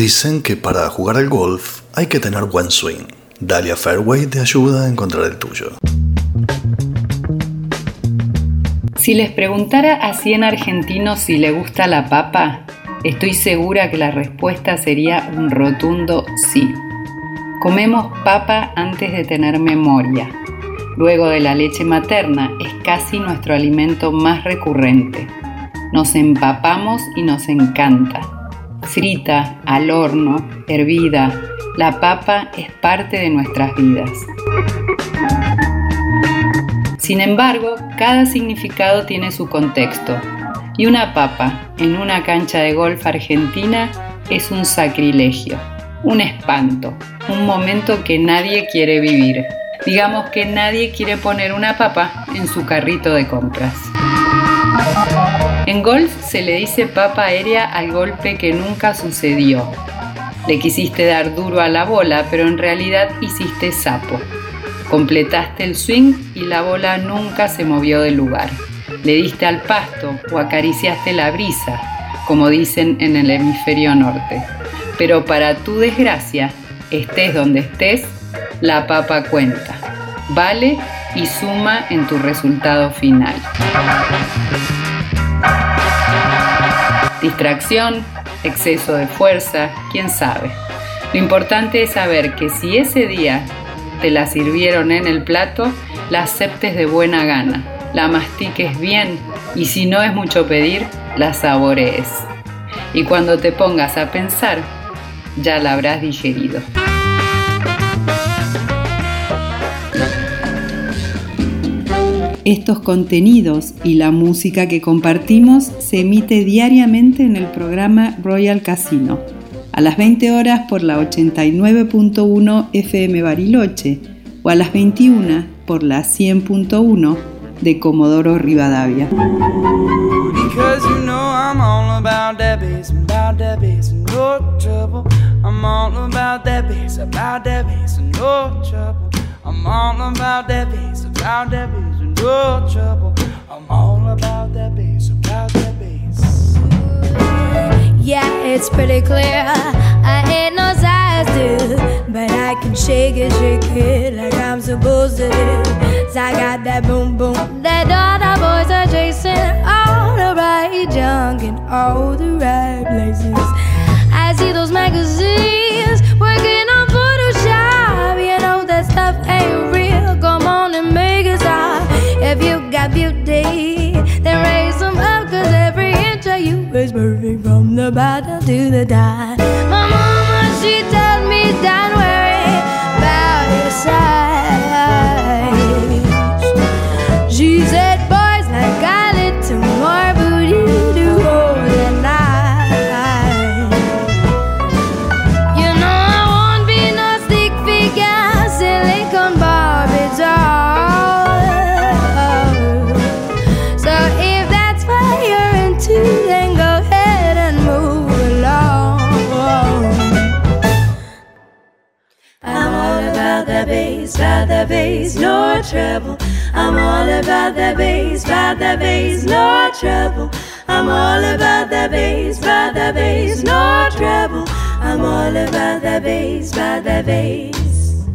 Dicen que para jugar al golf hay que tener buen swing. Dalia Fairway te ayuda a encontrar el tuyo. Si les preguntara a 100 argentinos si le gusta la papa, estoy segura que la respuesta sería un rotundo sí. Comemos papa antes de tener memoria. Luego de la leche materna es casi nuestro alimento más recurrente. Nos empapamos y nos encanta frita, al horno, hervida, la papa es parte de nuestras vidas. Sin embargo, cada significado tiene su contexto y una papa en una cancha de golf argentina es un sacrilegio, un espanto, un momento que nadie quiere vivir. Digamos que nadie quiere poner una papa en su carrito de compras. En golf se le dice papa aérea al golpe que nunca sucedió. Le quisiste dar duro a la bola, pero en realidad hiciste sapo. Completaste el swing y la bola nunca se movió del lugar. Le diste al pasto o acariciaste la brisa, como dicen en el hemisferio norte. Pero para tu desgracia, estés donde estés, la papa cuenta. Vale y suma en tu resultado final. Distracción, exceso de fuerza, quién sabe. Lo importante es saber que si ese día te la sirvieron en el plato, la aceptes de buena gana, la mastiques bien y si no es mucho pedir, la saborees. Y cuando te pongas a pensar, ya la habrás digerido. Estos contenidos y la música que compartimos se emite diariamente en el programa Royal Casino, a las 20 horas por la 89.1 FM Bariloche o a las 21 por la 100.1 de Comodoro Rivadavia. No trouble. I'm all about that bass, about that bass. Yeah, it's pretty clear. I ain't no size two, but I can shake it, shake it like I'm supposed to do. I got that boom boom that all the boys are chasing, all the right junk in all the right places. I see those magazines from the bottom the die. My mama, she tells me, don't worry about your size. She said, about the bass, about the bass, no trouble. I'm all about the bass, about the bass, no trouble. I'm all about the bass, about the bass, no trouble. I'm all about the bass, about the bass.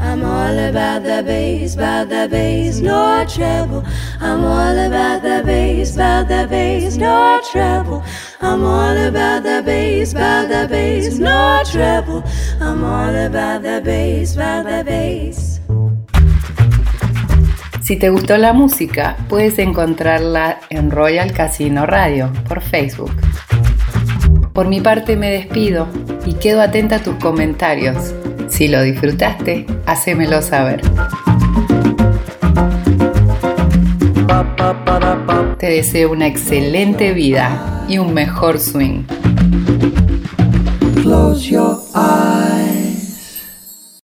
I'm all about the bass, about the bass, no trouble. I'm all about the bass, about the bass, no trouble. I'm all about the bass, about the bass, no trouble. I'm all about the bass, about the bass. Si te gustó la música, puedes encontrarla en Royal Casino Radio por Facebook. Por mi parte me despido y quedo atenta a tus comentarios. Si lo disfrutaste, hacémelo saber. Te deseo una excelente vida y un mejor swing.